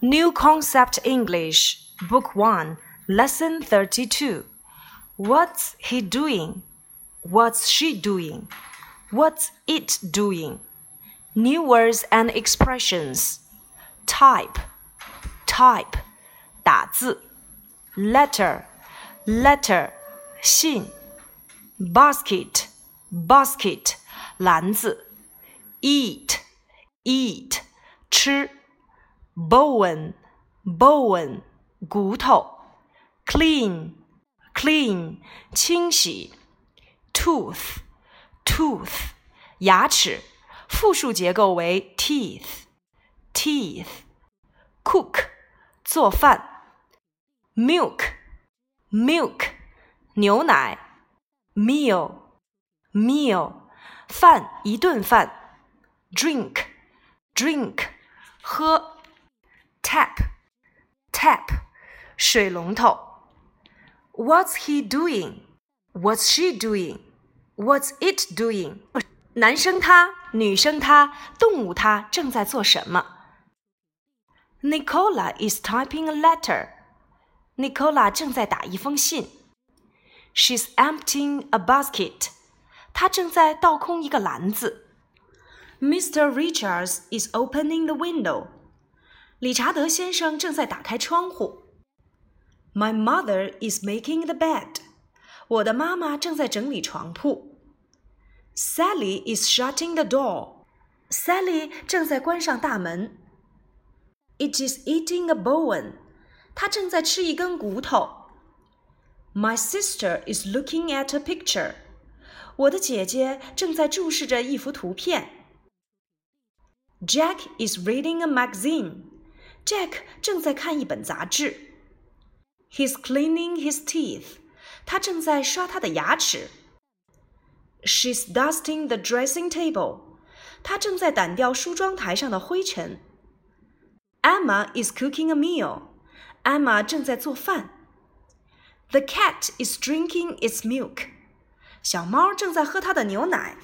New Concept English, Book 1, Lesson 32. What's he doing? What's she doing? What's it doing? New words and expressions. Type, type, 打字。Letter, letter, 信。Basket, basket, 篮子。Eat, eat, 吃。 bone bone 骨头，clean clean 清洗，tooth tooth 牙齿，复数结构为 teeth teeth cook 做饭，milk milk 牛奶，meal meal 饭一顿饭，drink drink 喝。 tap tap 水龙头。What's he doing? What's she doing? What's it doing? 男生他，女生她，动物它正在做什么？Nicola is typing a letter. Nicola 正在打一封信。She's emptying a basket. 她正在倒空一个篮子。Mr. Richards is opening the window. 理查德先生正在打开窗户。My mother is making the bed. 我的妈妈正在整理床铺。Sally is shutting the door. Sally 正在关上大门。It is eating a bone. 它正在吃一根骨头。My sister is looking at a picture. 我的姐姐正在注视着一幅图片。Jack is reading a magazine. Jack 正在看一本杂志。He's cleaning his teeth. 他正在刷他的牙齿。She's dusting the dressing table. 她正在掸掉梳妆台上的灰尘。Emma is cooking a meal. Emma 正在做饭。The cat is drinking its milk. 小猫正在喝它的牛奶。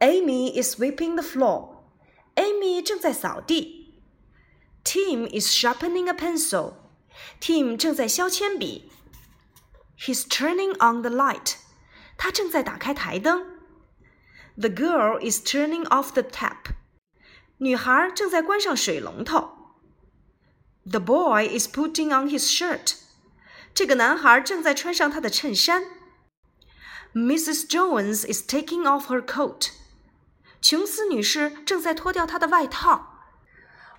Amy is sweeping the floor. Amy 正在扫地。 Tim is sharpening a pencil. Tim 正在削铅笔。He's turning on the light. 他正在打开台灯。The girl is turning off the tap. 女孩正在关上水龙头。The boy is putting on his shirt. 这个男孩正在穿上他的衬衫。Mrs. Jones is taking off her coat. 琼斯女士正在脱掉她的外套。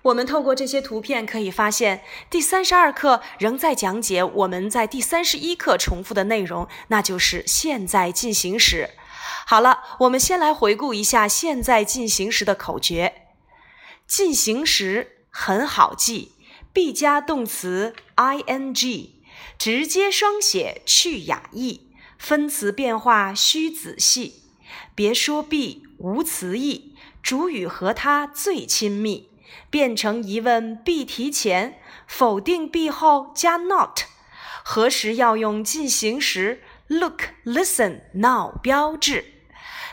我们透过这些图片可以发现，第三十二课仍在讲解我们在第三十一课重复的内容，那就是现在进行时。好了，我们先来回顾一下现在进行时的口诀。进行时很好记，be 加动词 ing，直接双写去哑意，分词变化需仔细。别说 be 无词义，主语和它最亲密。变成疑问，be 提前，否定 be 后加 not。何时要用进行时？Look, listen, now 标志。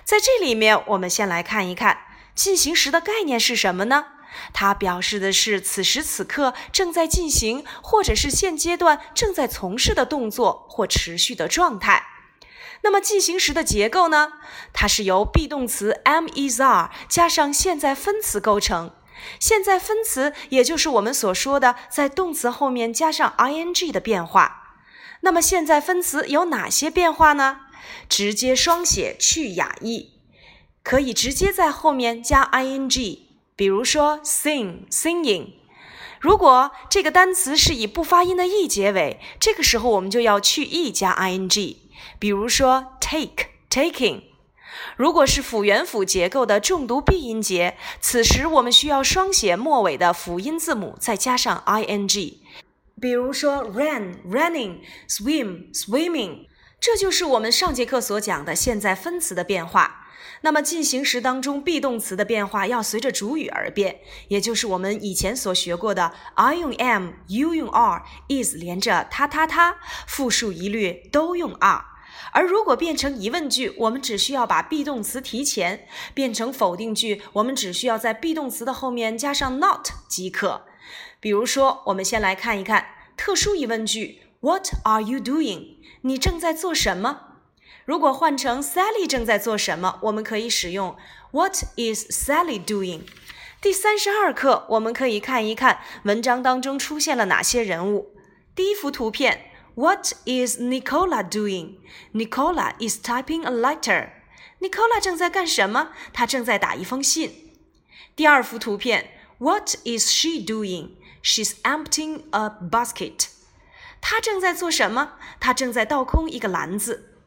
在这里面，我们先来看一看进行时的概念是什么呢？它表示的是此时此刻正在进行，或者是现阶段正在从事的动作或持续的状态。那么进行时的结构呢？它是由 be 动词 am, is, are 加上现在分词构成。现在分词也就是我们所说的在动词后面加上 ing 的变化。那么现在分词有哪些变化呢？直接双写去哑意，可以直接在后面加 ing，比如说 sing singing。如果这个单词是以不发音的 e 结尾，这个时候我们就要去 e 加 ing，比如说 take taking。如果是辅元辅结构的重读闭音节，此时我们需要双写末尾的辅音字母，再加上 ing。比如说 run running swim swimming，这就是我们上节课所讲的现在分词的变化。那么进行时当中 be 动词的变化要随着主语而变，也就是我们以前所学过的 I 用 am，you 用 are，is 连着他他他，复数一律都用 are。而如果变成疑问句，我们只需要把 be 动词提前；变成否定句，我们只需要在 be 动词的后面加上 not 即可。比如说，我们先来看一看特殊疑问句：What are you doing？你正在做什么？如果换成 Sally 正在做什么，我们可以使用 What is Sally doing？第三十二课，我们可以看一看文章当中出现了哪些人物。第一幅图片 ，What is Nicola doing？Nicola is typing a letter。Nicola 正在干什么？他正在打一封信。第二幅图片，What is she doing？She's emptying a basket。她正在做什么？她正在倒空一个篮子。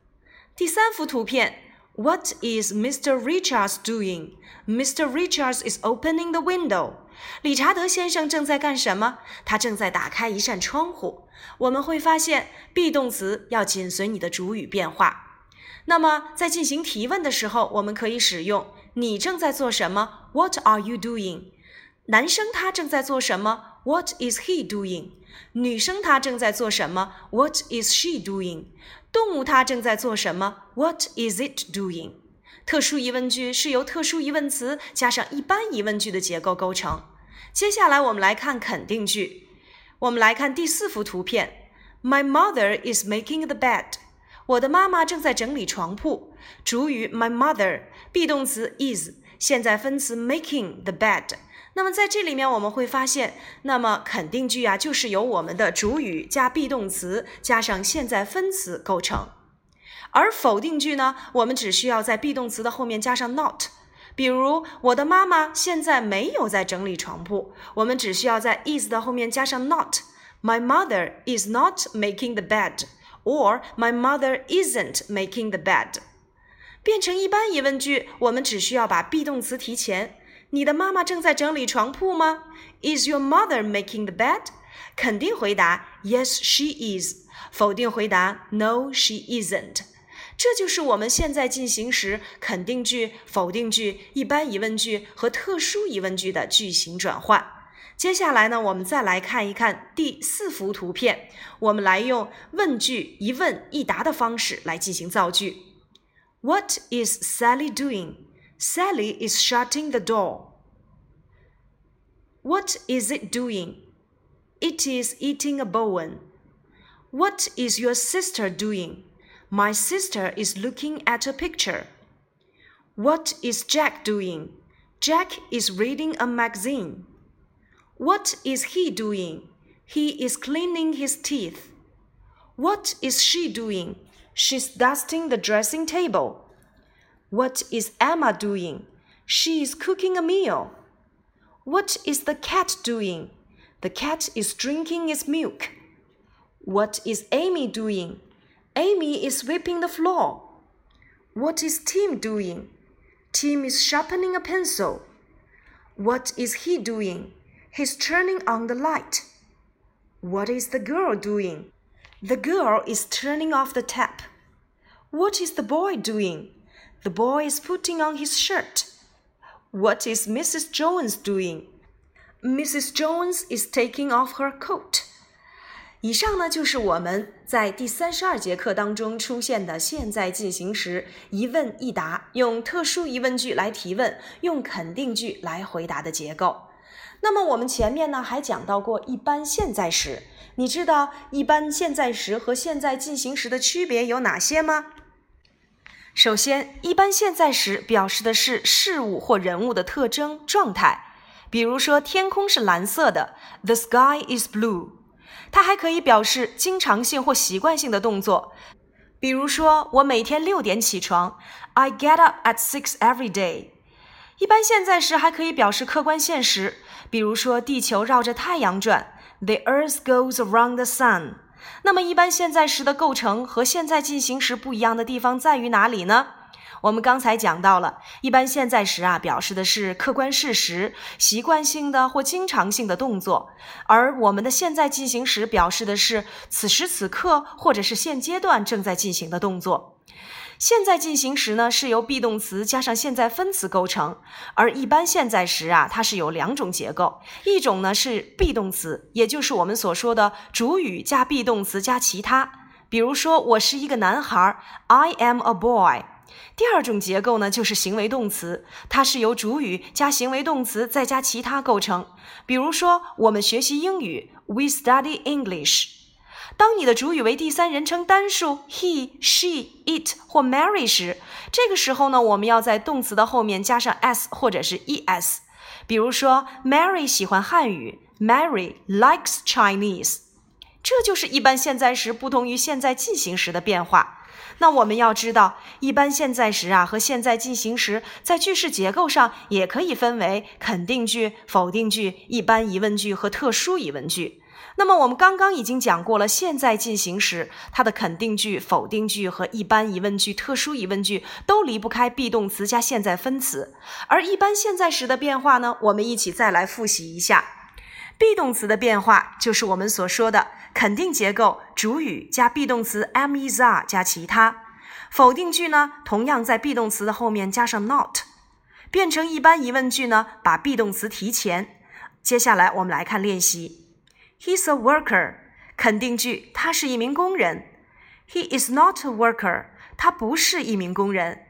第三幅图片，What is Mr. Richards doing? Mr. Richards is opening the window. 理查德先生正在干什么？他正在打开一扇窗户。我们会发现，be 动词要紧随你的主语变化。那么，在进行提问的时候，我们可以使用“你正在做什么 ”？What are you doing？男生他正在做什么？What is he doing？女生她正在做什么？What is she doing？动物它正在做什么？What is it doing？特殊疑问句是由特殊疑问词加上一般疑问句的结构构成。接下来我们来看肯定句。我们来看第四幅图片。My mother is making the bed。我的妈妈正在整理床铺。主语 my mother，be 动词 is，现在分词 making the bed。那么在这里面我们会发现，那么肯定句啊，就是由我们的主语加 be 动词加上现在分词构成。而否定句呢，我们只需要在 be 动词的后面加上 not。比如，我的妈妈现在没有在整理床铺，我们只需要在 is 的后面加上 not。My mother is not making the bed，or my mother isn't making the bed。变成一般疑问句，我们只需要把 be 动词提前。你的妈妈正在整理床铺吗？Is your mother making the bed？肯定回答 Yes, she is。否定回答 No, she isn't。这就是我们现在进行时肯定句、否定句、一般疑问句和特殊疑问句的句型转换。接下来呢，我们再来看一看第四幅图片。我们来用问句一问一答的方式来进行造句。What is Sally doing？Sally is shutting the door. What is it doing? It is eating a bone. What is your sister doing? My sister is looking at a picture. What is Jack doing? Jack is reading a magazine. What is he doing? He is cleaning his teeth. What is she doing? She's dusting the dressing table. What is Emma doing? She is cooking a meal. What is the cat doing? The cat is drinking its milk. What is Amy doing? Amy is sweeping the floor. What is Tim doing? Tim is sharpening a pencil. What is he doing? He's turning on the light. What is the girl doing? The girl is turning off the tap. What is the boy doing? The boy is putting on his shirt. What is Mrs. Jones doing? Mrs. Jones is taking off her coat. 以上呢就是我们在第三十二节课当中出现的现在进行时一问一答，用特殊疑问句来提问，用肯定句来回答的结构。那么我们前面呢还讲到过一般现在时，你知道一般现在时和现在进行时的区别有哪些吗？首先，一般现在时表示的是事物或人物的特征、状态。比如说，天空是蓝色的，The sky is blue。它还可以表示经常性或习惯性的动作。比如说，我每天六点起床，I get up at six every day。一般现在时还可以表示客观现实。比如说，地球绕着太阳转，The earth goes around the sun。那么，一般现在时的构成和现在进行时不一样的地方在于哪里呢？我们刚才讲到了，一般现在时啊，表示的是客观事实、习惯性的或经常性的动作，而我们的现在进行时表示的是此时此刻或者是现阶段正在进行的动作。现在进行时呢，是由 be 动词加上现在分词构成，而一般现在时啊，它是有两种结构，一种呢是 be 动词，也就是我们所说的主语加 be 动词加其他。比如说，我是一个男孩，I am a boy。第二种结构呢，就是行为动词，它是由主语加行为动词再加其他构成。比如说，我们学习英语，We study English。当你的主语为第三人称单数 he、she、it 或 Mary 时，这个时候呢，我们要在动词的后面加上 s 或者是 es。比如说，Mary 喜欢汉语，Mary likes Chinese。这就是一般现在时不同于现在进行时的变化。那我们要知道，一般现在时啊和现在进行时在句式结构上也可以分为肯定句、否定句、一般疑问句和特殊疑问句。那么我们刚刚已经讲过了，现在进行时它的肯定句、否定句和一般疑问句、特殊疑问句都离不开 be 动词加现在分词。而一般现在时的变化呢，我们一起再来复习一下。Be 动词的变化就是我们所说的肯定结构，主语加 be 动词 am、is、are 加其他。否定句呢，同样在 be 动词的后面加上 not。变成一般疑问句呢，把 be 动词提前。接下来我们来看练习。He's a worker，肯定句，他是一名工人。He is not a worker，他不是一名工人。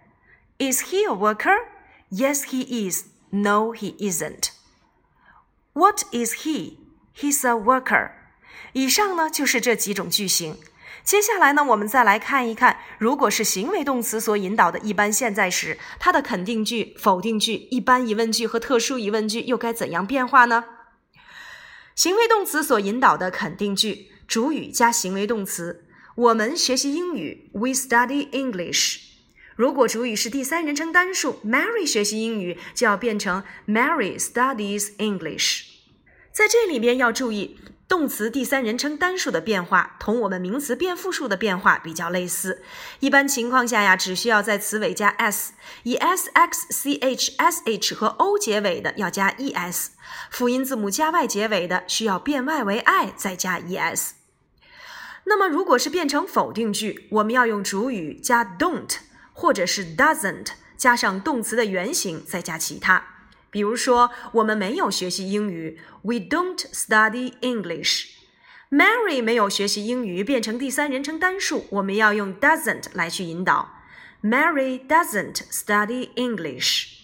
Is he a worker？Yes, he is. No, he isn't. What is he? He's a worker. 以上呢就是这几种句型。接下来呢，我们再来看一看，如果是行为动词所引导的一般现在时，它的肯定句、否定句、一般疑问句和特殊疑问句又该怎样变化呢？行为动词所引导的肯定句，主语加行为动词。我们学习英语，We study English。如果主语是第三人称单数，Mary 学习英语就要变成 Mary studies English。在这里边要注意。动词第三人称单数的变化同我们名词变复数的变化比较类似。一般情况下呀，只需要在词尾加 s，以 s、x、c、h、s、h 和 o 结尾的要加 es，辅音字母加 y 结尾的需要变 y 为 i 再加 es。那么如果是变成否定句，我们要用主语加 don't 或者是 doesn't 加上动词的原形再加其他。比如说，我们没有学习英语，We don't study English。Mary 没有学习英语，变成第三人称单数，我们要用 doesn't 来去引导。Mary doesn't study English。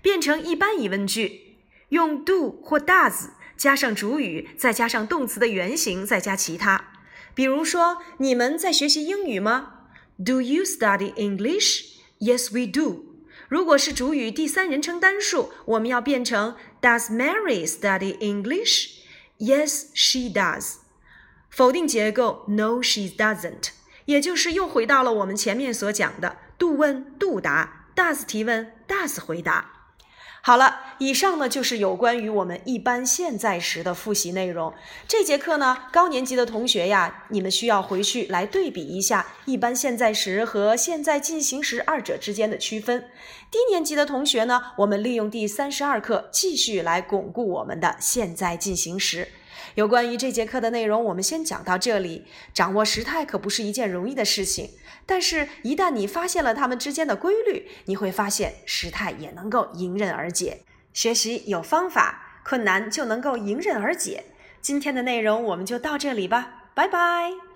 变成一般疑问句，用 do 或 does 加上主语，再加上动词的原形，再加其他。比如说，你们在学习英语吗？Do you study English？Yes, we do. 如果是主语第三人称单数，我们要变成 Does Mary study English? Yes, she does. 否定结构 No, she doesn't. 也就是又回到了我们前面所讲的 do 问 do 答，does 提问 does 回答。好了，以上呢就是有关于我们一般现在时的复习内容。这节课呢，高年级的同学呀，你们需要回去来对比一下一般现在时和现在进行时二者之间的区分。低年级的同学呢，我们利用第三十二课继续来巩固我们的现在进行时。有关于这节课的内容，我们先讲到这里。掌握时态可不是一件容易的事情，但是，一旦你发现了它们之间的规律，你会发现时态也能够迎刃而解。学习有方法，困难就能够迎刃而解。今天的内容我们就到这里吧，拜拜。